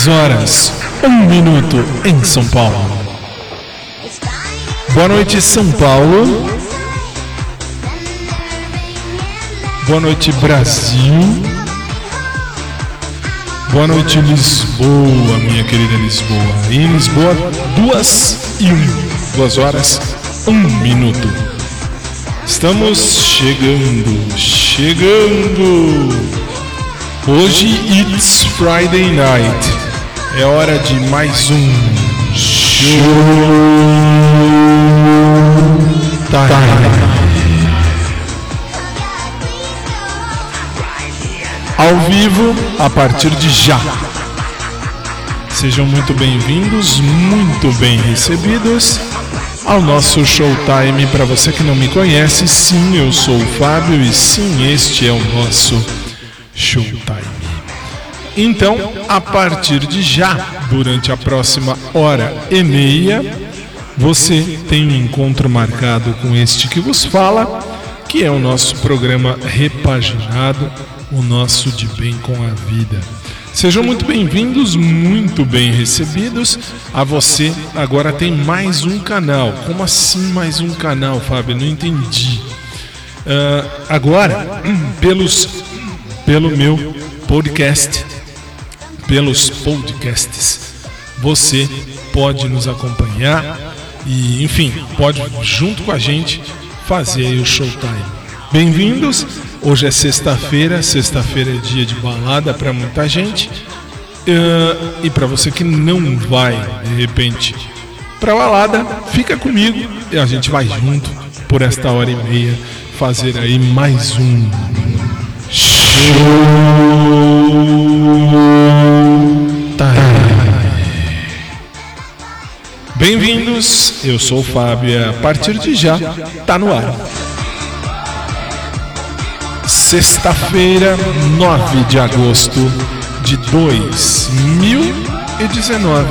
Dez horas, um minuto em São Paulo. Boa noite, São Paulo. Boa noite, Brasil. Boa noite, Lisboa, minha querida Lisboa. Em Lisboa, duas e um. Duas horas, um minuto. Estamos chegando, chegando. Hoje it's Friday night. É hora de mais um show time. Ao vivo a partir de já. Sejam muito bem-vindos, muito bem recebidos ao nosso Showtime. Para você que não me conhece, sim, eu sou o Fábio e sim, este é o nosso Showtime. Então, a partir de já, durante a próxima hora e meia, você tem um encontro marcado com este que vos fala, que é o nosso programa repaginado, o nosso de bem com a vida. Sejam muito bem-vindos, muito bem recebidos. A você agora tem mais um canal. Como assim mais um canal, Fábio? Não entendi. Uh, agora, pelos, pelo meu podcast, pelos podcasts, você pode nos acompanhar e, enfim, pode junto com a gente fazer o showtime. Bem-vindos. Hoje é sexta-feira, sexta-feira é dia de balada para muita gente. Uh, e para você que não vai, de repente, para balada, fica comigo e a gente vai junto por esta hora e meia fazer aí mais um show Bem-vindos, eu sou o Fábio a partir de já tá no ar. Sexta-feira, 9 de agosto de 2019.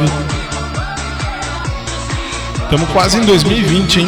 Estamos quase em 2020, hein?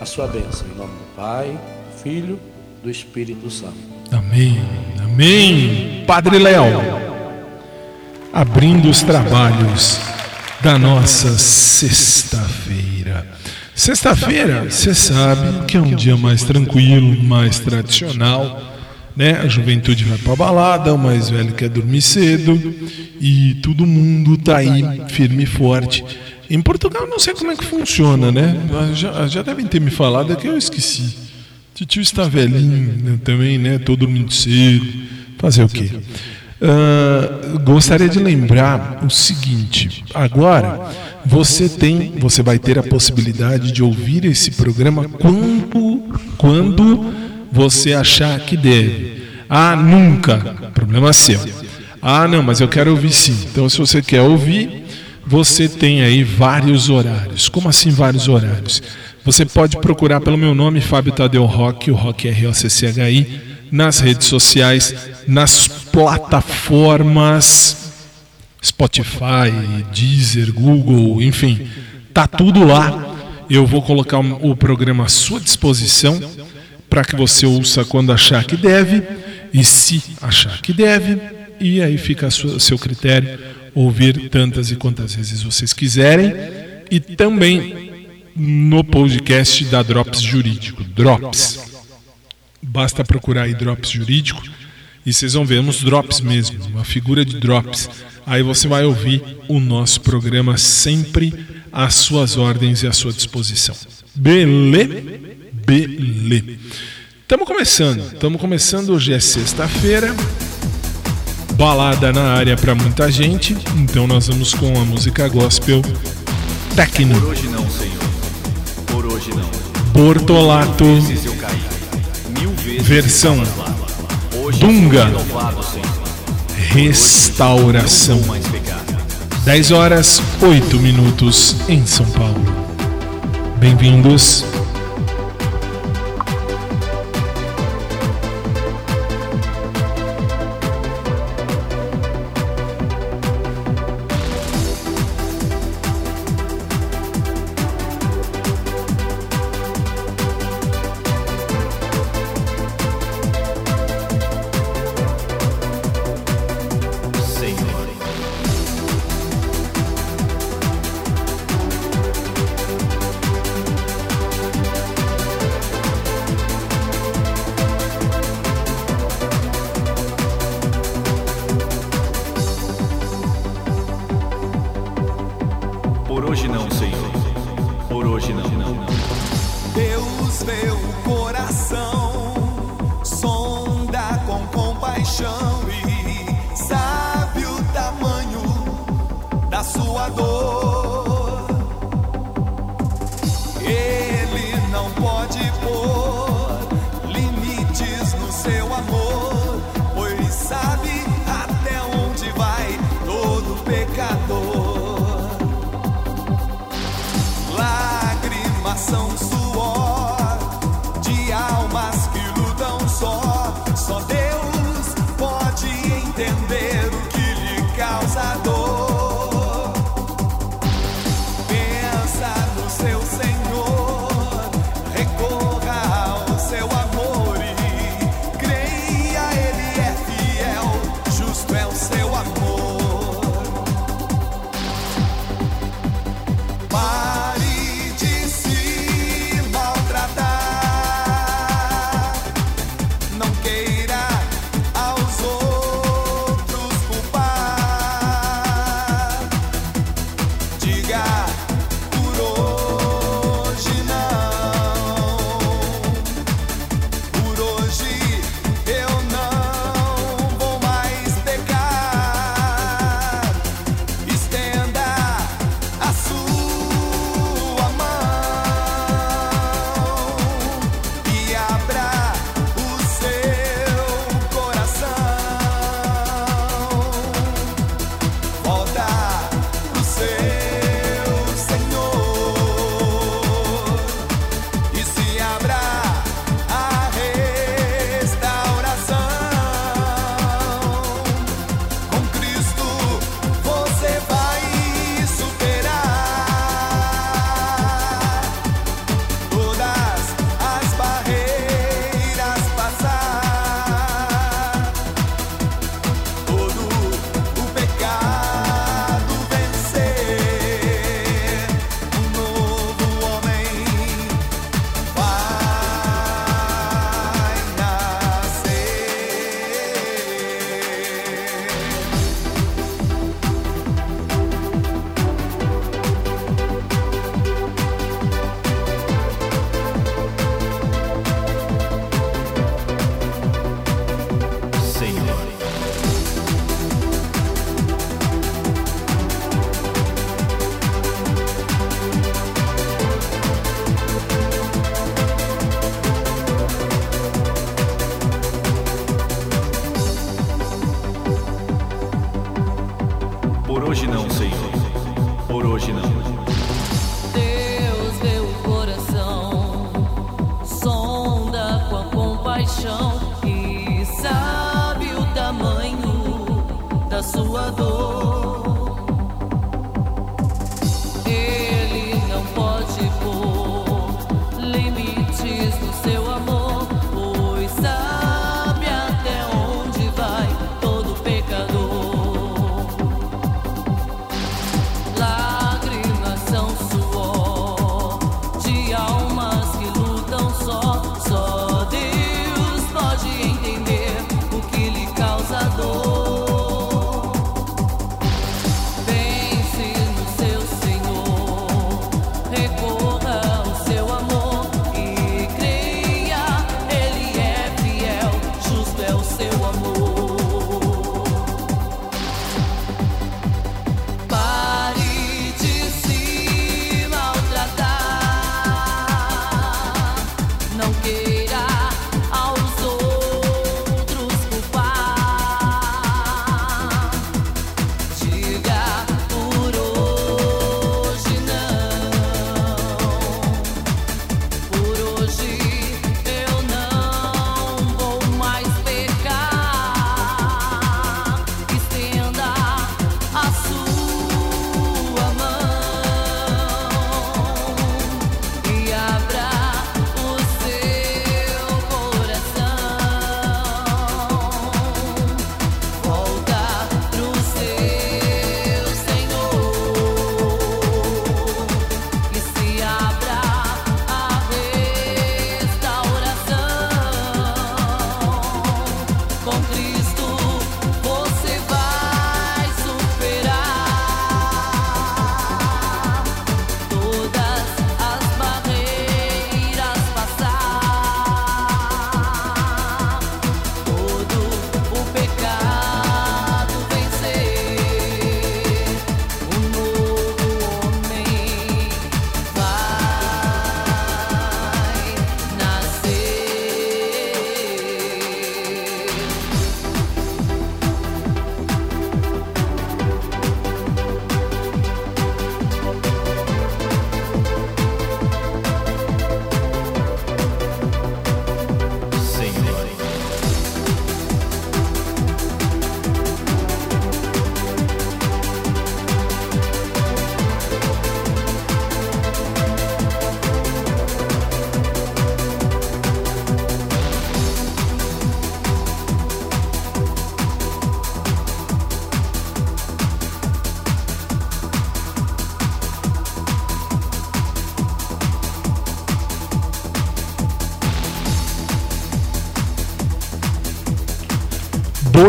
a sua bênção. Em nome do Pai, do Filho, do Espírito Santo. Amém. Amém. Padre Léo, abrindo os trabalhos da nossa sexta-feira. Sexta-feira, você sabe que é um dia mais tranquilo, mais tradicional né? A juventude vai para balada, o mais velho quer dormir cedo e todo mundo tá aí firme e forte. Em Portugal não sei como é que funciona, né? Já, já devem ter me falado, é que eu esqueci. Tio está velhinho né, também, né? Tô dormindo cedo. Fazer o quê? Uh, gostaria de lembrar o seguinte: agora você tem, você vai ter a possibilidade de ouvir esse programa quando, quando você achar que deve. Ah, nunca. Problema seu. Ah, não, mas eu quero ouvir sim. Então, se você quer ouvir, você tem aí vários horários. Como assim vários horários? Você pode procurar pelo meu nome, Fábio Tadeu Rock, o Rock R-O-C-C-H-I, nas redes sociais, nas plataformas Spotify, Deezer, Google, enfim, tá tudo lá. Eu vou colocar o programa à sua disposição para que você ouça quando achar que deve e se achar que deve, e aí fica sua, seu critério ouvir tantas e quantas vezes vocês quiserem, e também no podcast da Drops Jurídico, Drops. Basta procurar aí Drops Jurídico e vocês vão ver uns drops mesmo, uma figura de drops. Aí você vai ouvir o nosso programa sempre às suas ordens e à sua disposição. Beleza? Belê. Estamos começando, estamos começando. Hoje é sexta-feira. Balada na área para muita gente. Então nós vamos com a música gospel Tecno. Por hoje não, Senhor. Por hoje não. Bortolato. Versão Dunga. Restauração. Não vou mais pecar. 10 horas 8 minutos em São Paulo. Bem-vindos. Por hoje não, Senhor. Por hoje não. Deus vê o coração, sonda com compaixão e sabe o tamanho da sua dor.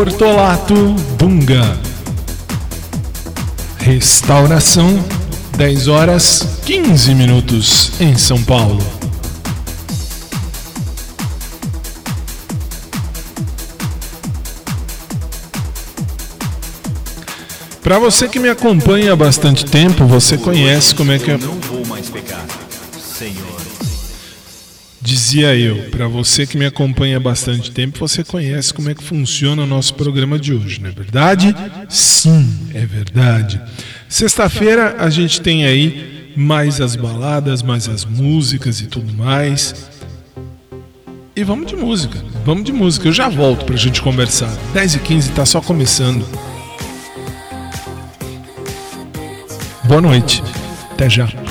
Bortolato Bunga. Restauração, 10 horas 15 minutos em São Paulo. Para você que me acompanha há bastante tempo, você conhece como é que Eu Dizia eu, para você que me acompanha há bastante tempo, você conhece como é que funciona o nosso programa de hoje, não é verdade? Sim, é verdade. Sexta-feira a gente tem aí mais as baladas, mais as músicas e tudo mais. E vamos de música, vamos de música. Eu já volto pra gente conversar. 10 e 15 tá só começando. Boa noite, até já.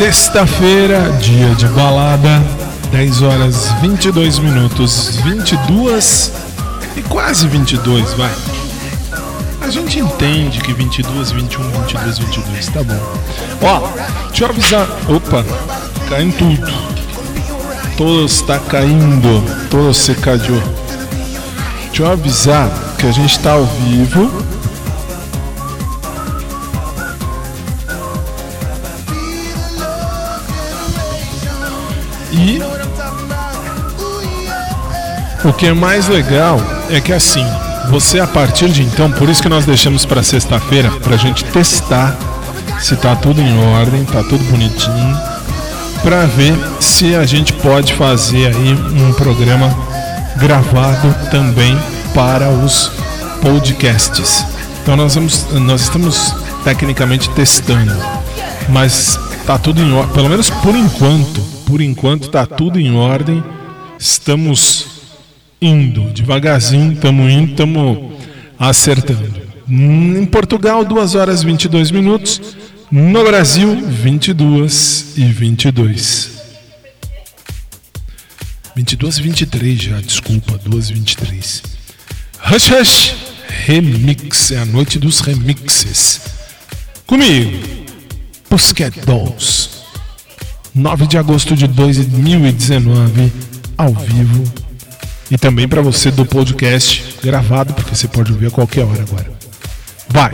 Sexta-feira, dia de balada, 10 horas 22 minutos, 22 e quase 22, vai. A gente entende que 22, 21, 22, 22, tá bom. Ó, deixa eu avisar. Opa, caindo tudo. Todo está caindo, todo se caiu. Deixa eu avisar que a gente tá ao vivo. E o que é mais legal é que assim, você a partir de então, por isso que nós deixamos para sexta-feira, pra gente testar se tá tudo em ordem, tá tudo bonitinho, pra ver se a gente pode fazer aí um programa gravado também para os podcasts. Então nós, vamos, nós estamos tecnicamente testando, mas tá tudo em ordem, pelo menos por enquanto, por enquanto tá tudo em ordem. Estamos indo devagarzinho, estamos indo, estamos acertando. Em Portugal, 2 horas e 22 minutos. No Brasil, 22 e 22. 22 e 23 já, desculpa, 2 e 23. Hush Hush Remix, é a noite dos remixes. Comigo, Pussycat Dolls. 9 de agosto de 2019, ao vivo. E também para você do podcast gravado, porque você pode ouvir a qualquer hora agora. Vai!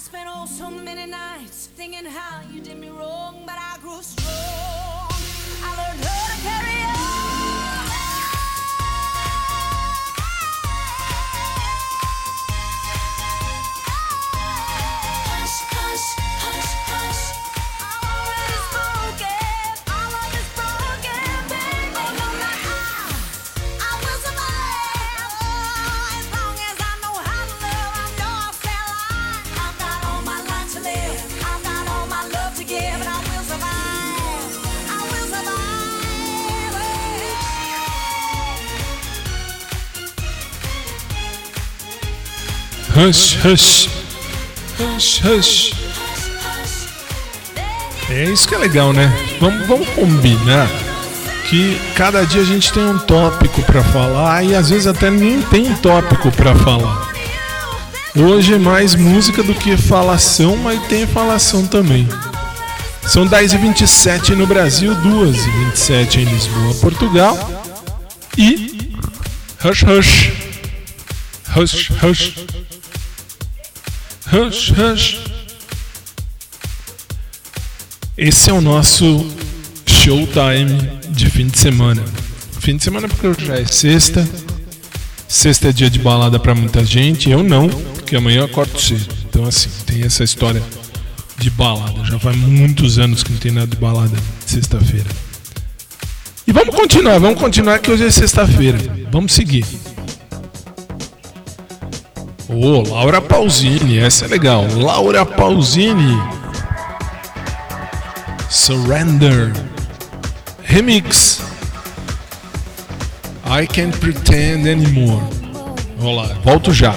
spent oh so many nights thinking how you did me wrong, but I grew strong. I learned. Hush, hush, hush, hush. É isso que é legal, né? Vamos, vamos combinar que cada dia a gente tem um tópico para falar e às vezes até nem tem tópico para falar. Hoje é mais música do que falação, mas tem falação também. São 10h27 no Brasil, 2h27 em Lisboa, Portugal. E. Hush, hush. Hush, hush. Hush Hush. Esse é o nosso showtime de fim de semana. Fim de semana porque já é sexta. Sexta é dia de balada para muita gente. Eu não, porque amanhã eu acordo cedo. Então assim, tem essa história de balada. Já faz muitos anos que não tem nada de balada sexta-feira. E vamos continuar, vamos continuar que hoje é sexta-feira. Vamos seguir. Ô, oh, Laura Pausini, essa é legal. Laura Pausini. Surrender. Remix. I can't pretend anymore. Vamos lá, volto já.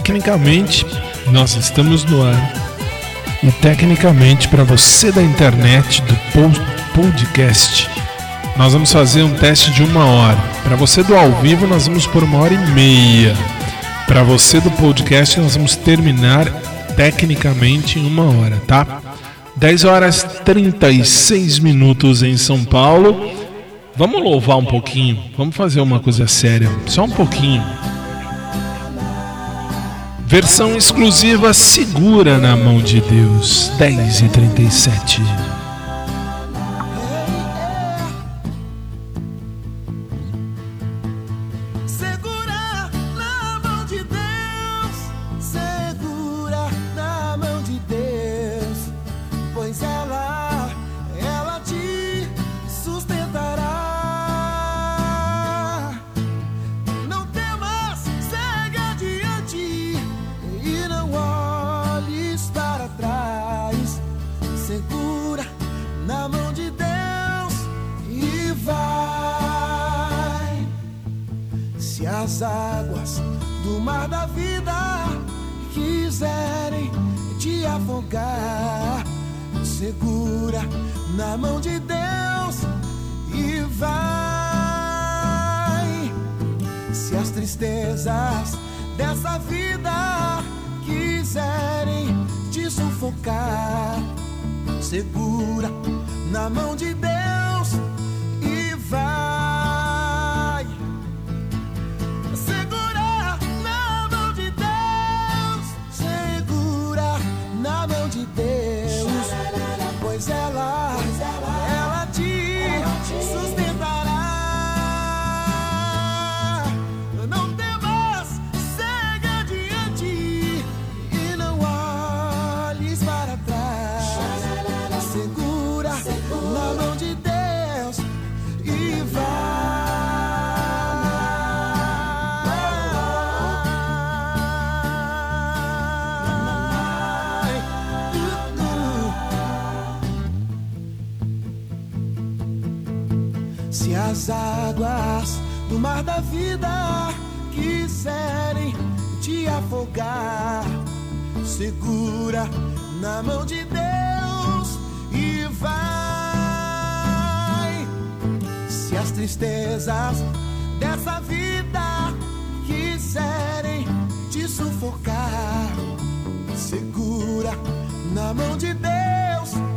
Tecnicamente, nós estamos no ar. E tecnicamente, para você da internet, do po- podcast, nós vamos fazer um teste de uma hora. Para você do ao vivo, nós vamos por uma hora e meia. Para você do podcast, nós vamos terminar tecnicamente em uma hora, tá? 10 horas 36 minutos em São Paulo. Vamos louvar um pouquinho. Vamos fazer uma coisa séria. Só um pouquinho. Versão exclusiva Segura na Mão de Deus, 10 e 37. As águas do mar da vida quiserem te afogar, segura na mão de Deus e vai. Se as tristezas dessa vida quiserem te sufocar, segura na mão de Deus e vai. Águas do mar da vida quiserem te afogar, segura na mão de Deus e vai. Se as tristezas dessa vida quiserem te sufocar, segura na mão de Deus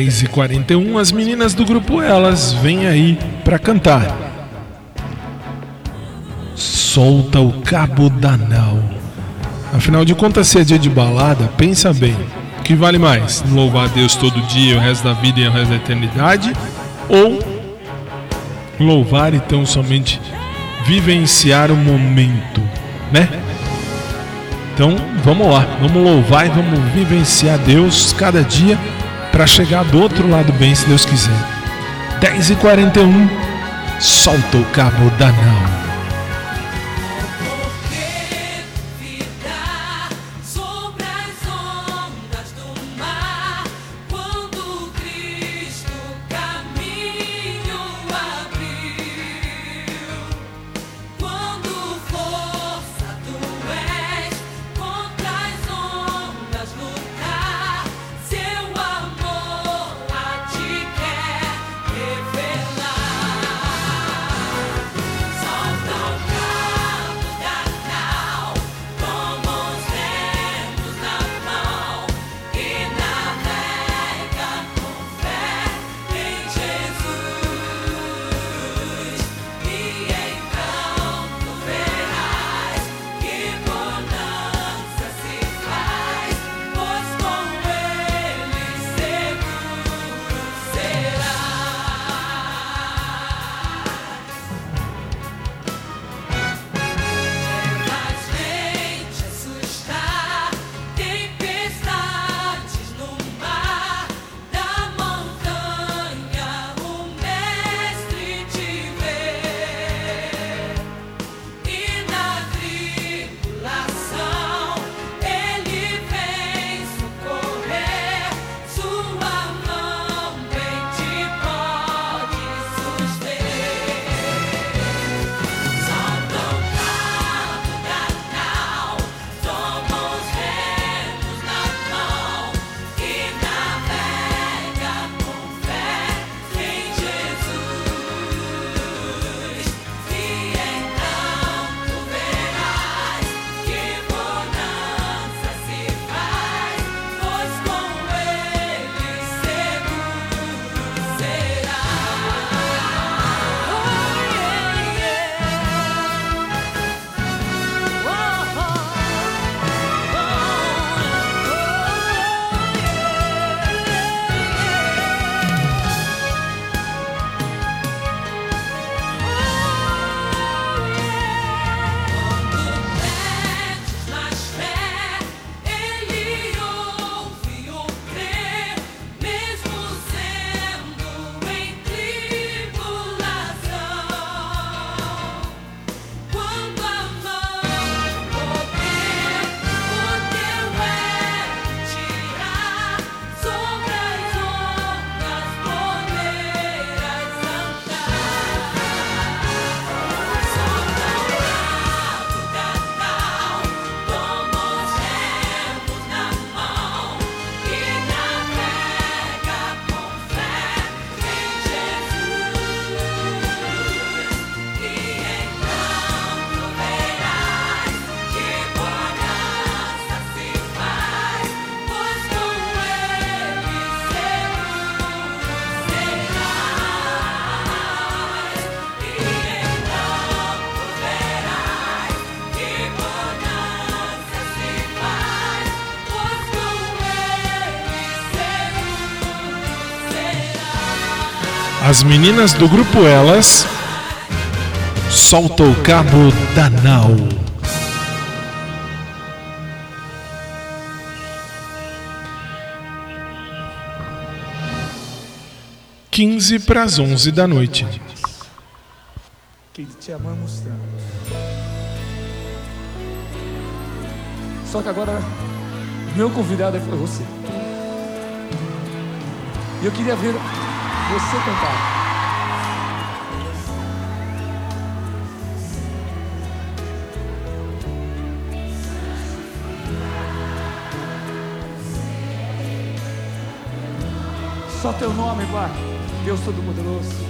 10 e 41 as meninas do grupo Elas vêm aí pra cantar. Solta o cabo da nau. Afinal de contas, se é dia de balada, pensa bem. O que vale mais? Louvar a Deus todo dia, o resto da vida e o resto da eternidade? Ou louvar e tão somente vivenciar o momento, né? Então vamos lá, vamos louvar e vamos vivenciar Deus cada dia para chegar do outro lado bem, se Deus quiser. 10h41, solta o cabo da As meninas do grupo Elas, solta o cabo da nau. Quinze para as onze da noite. que te amamos tanto. Só que agora, meu convidado foi você. E eu queria ver você cantar. Só teu nome, Pai. Deus Todo-Poderoso.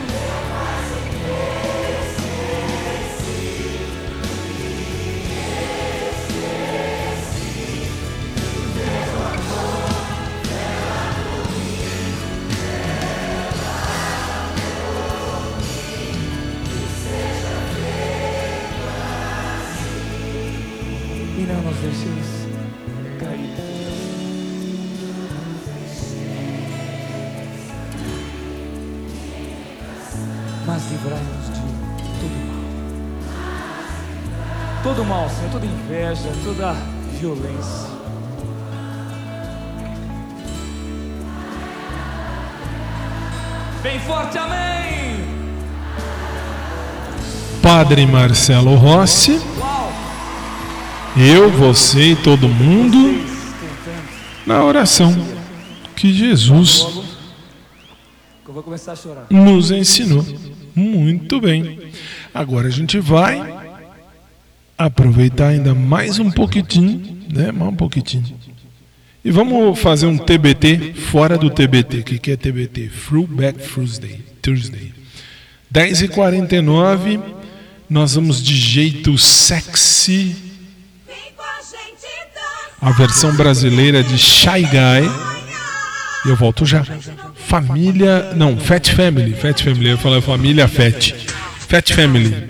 Livrai-nos de todo mal. Todo mal, Senhor, toda inveja, toda violência. Bem forte, amém! Padre Marcelo Rossi, eu, você e todo mundo na oração que Jesus nos ensinou. Muito bem. Agora a gente vai aproveitar ainda mais um pouquinho, né? Mais um pouquinho. E vamos fazer um TBT fora do TBT. O que, é TBT? Throwback Thursday. Thursday. 10h49, nós vamos de jeito sexy. A versão brasileira de Shy Guy. E eu volto já. Família. Não, Fat Family. Fat Family. Eu falar família Fat. Fat Family.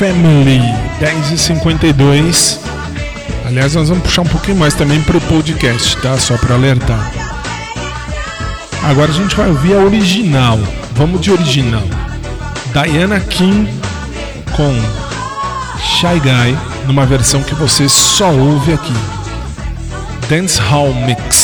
Family 10 e 52 Aliás, nós vamos puxar um pouquinho mais também pro podcast, tá? Só para alertar. Agora a gente vai ouvir a original. Vamos de original. Diana King com Shy Guy, numa versão que você só ouve aqui. Dance Hall Mix.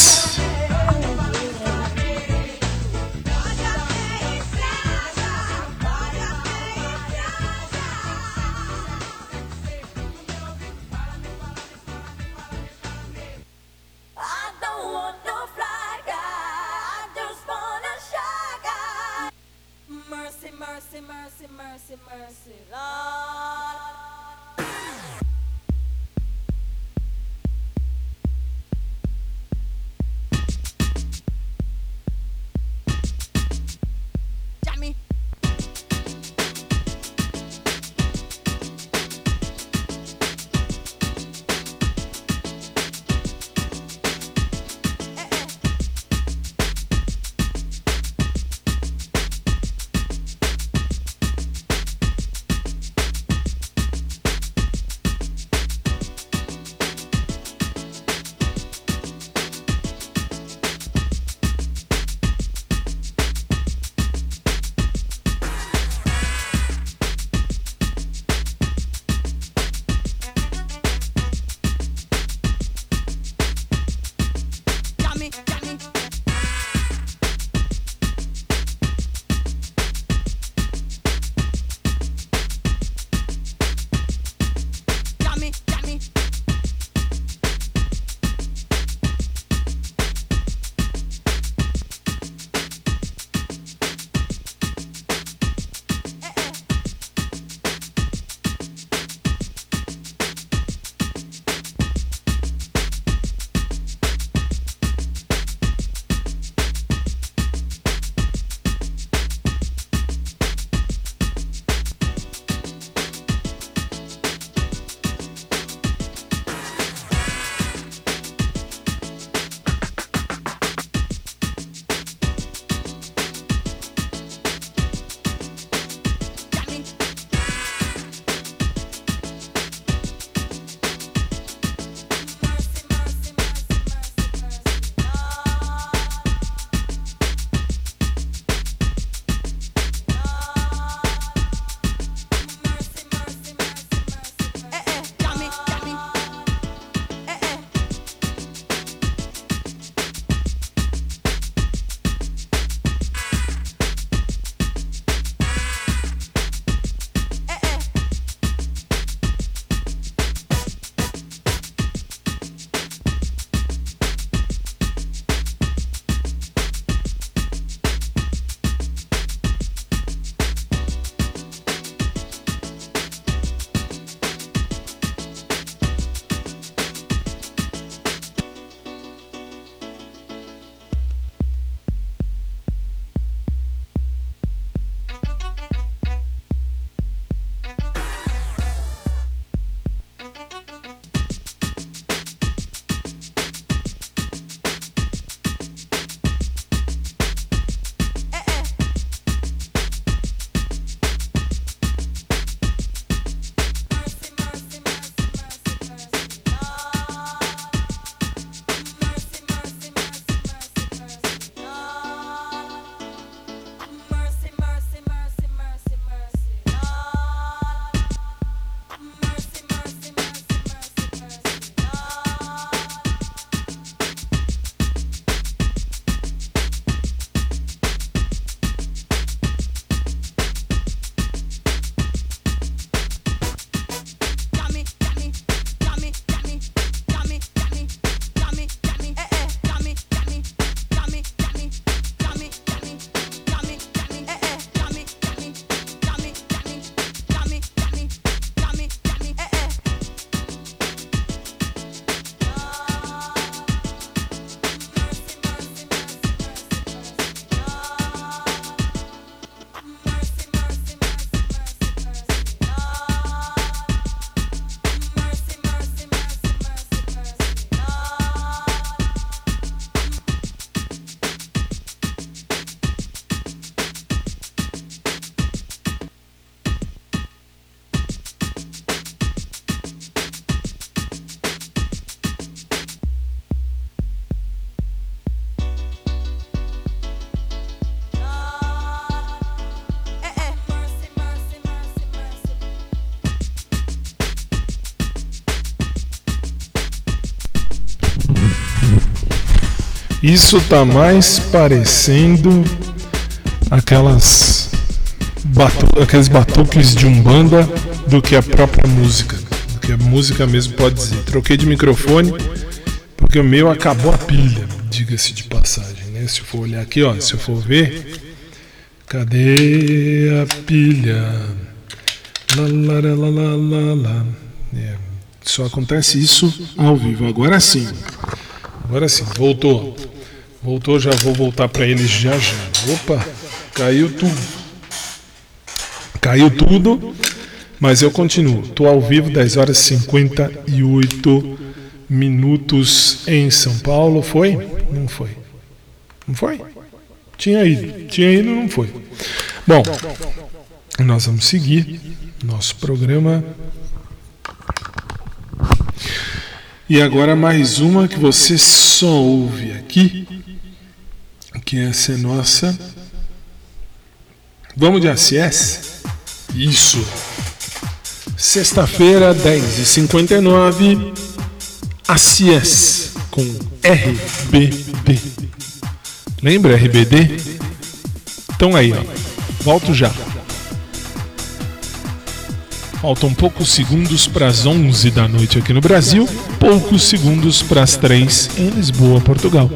Isso tá mais parecendo aquelas batu aqueles batuques de umbanda do que a própria música, do que a música mesmo pode dizer. Troquei de microfone porque o meu acabou a pilha, diga-se de passagem, né? Se eu for olhar aqui, ó, se eu for ver, cadê a pilha? Lá, lá, lá, lá, lá, lá. É, só acontece isso ao vivo. Agora sim. Agora sim, voltou. Voltou, já vou voltar para eles já já. Opa, caiu tudo. Caiu tudo, mas eu continuo. Tô ao vivo 10 horas e 58 minutos em São Paulo. Foi? Não foi. Não foi? Tinha ido. Tinha ido, não foi. Bom, nós vamos seguir nosso programa. E agora mais uma que você só ouve aqui, que essa é nossa. Vamos de ACS? Isso. Sexta-feira, 10h59, ACS com RBD. Lembra RBD? Então aí, ó. Volto já. Faltam poucos segundos para as 11 da noite aqui no Brasil, poucos segundos para as 3 em Lisboa, Portugal.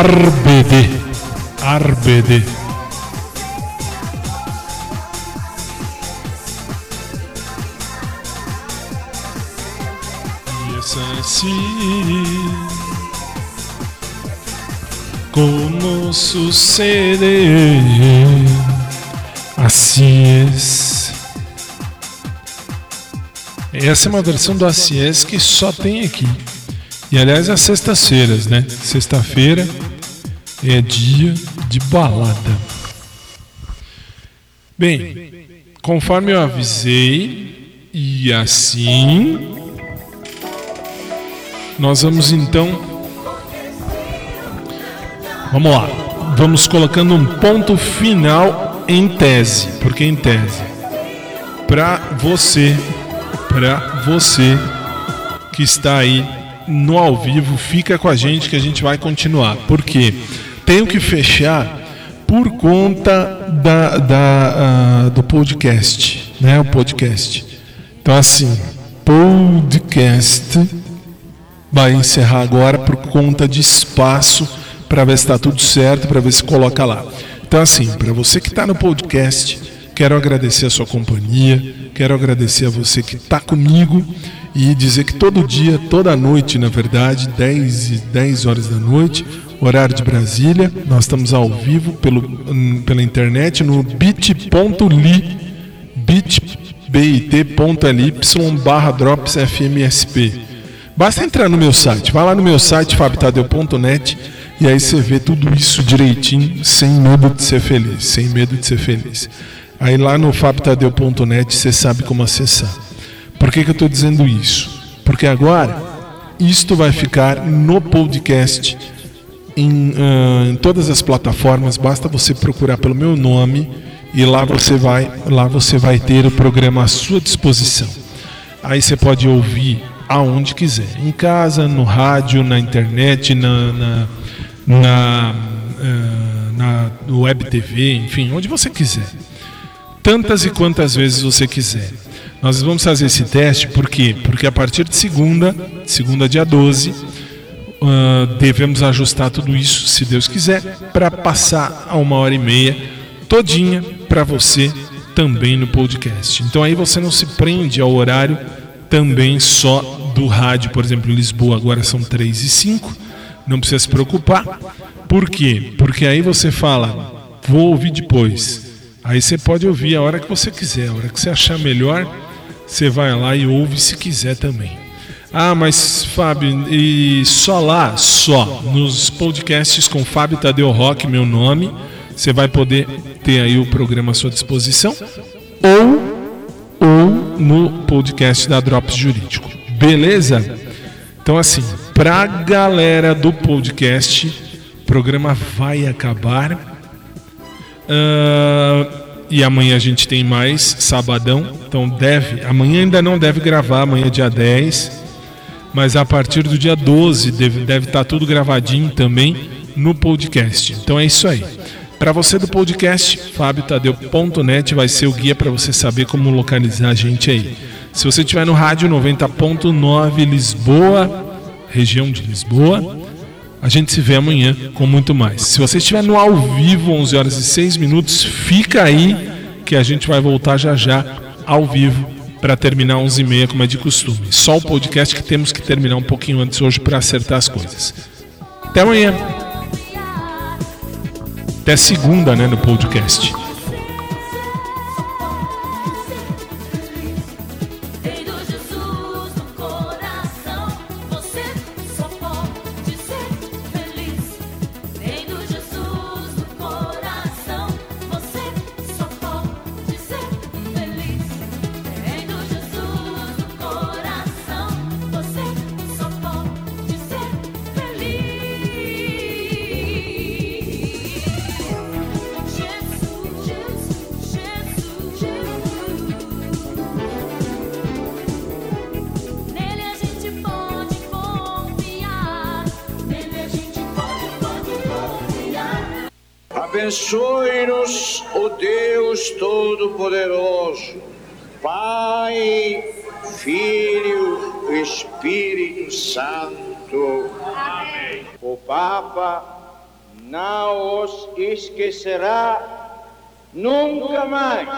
RBD. RBD. Y es así como sucede Acies. Essa é uma versão do Acies que só tem aqui. E aliás, às sextas-feiras, né? Sexta-feira é dia de balada. Bem, conforme eu avisei, e assim. Nós vamos então. Vamos lá. Vamos colocando um ponto final em tese. Porque em tese. Pra você. Pra você que está aí no ao vivo, fica com a gente que a gente vai continuar. Por quê? Tenho que fechar por conta da, da, ah, do podcast, né? O podcast. Então assim, podcast vai encerrar agora por conta de espaço para ver se está tudo certo, para ver se coloca lá. Então assim, para você que está no podcast, quero agradecer a sua companhia, quero agradecer a você que está comigo e dizer que todo dia, toda noite, na verdade, 10 e 10 horas da noite, horário de Brasília, nós estamos ao vivo pelo, hum, pela internet no bit.ly bit.ly barra drops fmsp. Basta entrar no meu site, vai lá no meu site fabtadeu.net e aí você vê tudo isso direitinho, sem medo de ser feliz, sem medo de ser feliz. Aí lá no fabtadeu.net você sabe como acessar. Por que, que eu estou dizendo isso? Porque agora isto vai ficar no podcast em, ah, em todas as plataformas. Basta você procurar pelo meu nome e lá você vai, lá você vai ter o programa à sua disposição. Aí você pode ouvir aonde quiser, em casa, no rádio, na internet, na, na, na, ah, na web TV, enfim, onde você quiser tantas e quantas vezes você quiser. Nós vamos fazer esse teste por quê? Porque a partir de segunda, segunda dia 12, ah, devemos ajustar tudo isso, se Deus quiser, para passar a uma hora e meia todinha para você também no podcast. Então aí você não se prende ao horário também só do rádio, por exemplo, em Lisboa agora são 3 e 5, não precisa se preocupar. Por quê? Porque aí você fala, vou ouvir depois. Aí você pode ouvir a hora que você quiser, a hora que você achar melhor, você vai lá e ouve se quiser também. Ah, mas Fábio, e só lá, só nos podcasts com Fábio Tadeu Rock, meu nome, você vai poder ter aí o programa à sua disposição ou ou no podcast da Drops Jurídico. Beleza? Então assim, pra galera do podcast, o programa vai acabar. Ah, e amanhã a gente tem mais, sabadão. Então deve. Amanhã ainda não deve gravar, amanhã é dia 10. Mas a partir do dia 12 deve, deve estar tudo gravadinho também no podcast. Então é isso aí. Para você do podcast, fabiotadeu.net vai ser o guia para você saber como localizar a gente aí. Se você estiver no rádio 90.9 Lisboa, região de Lisboa, a gente se vê amanhã com muito mais. Se você estiver no ao vivo, 11 horas e 6 minutos, fica aí que a gente vai voltar já já ao vivo para terminar 11 e meia como é de costume. Só o podcast que temos que terminar um pouquinho antes hoje para acertar as coisas. Até amanhã. Até segunda, né, no podcast. esquecerá nunca mais.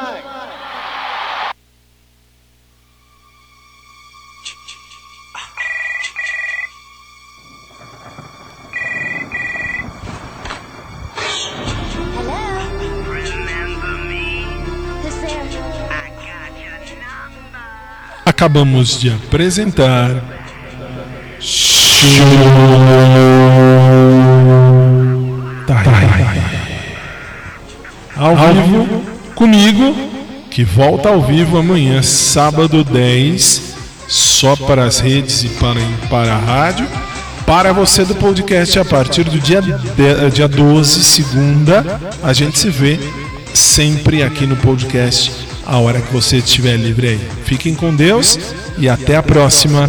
Acabamos de apresentar. Show. Ao vivo comigo, que volta ao vivo amanhã, sábado 10, só para as redes e para, para a rádio. Para você do podcast, a partir do dia, de- dia 12, segunda, a gente se vê sempre aqui no podcast, a hora que você estiver livre aí. Fiquem com Deus e até a próxima.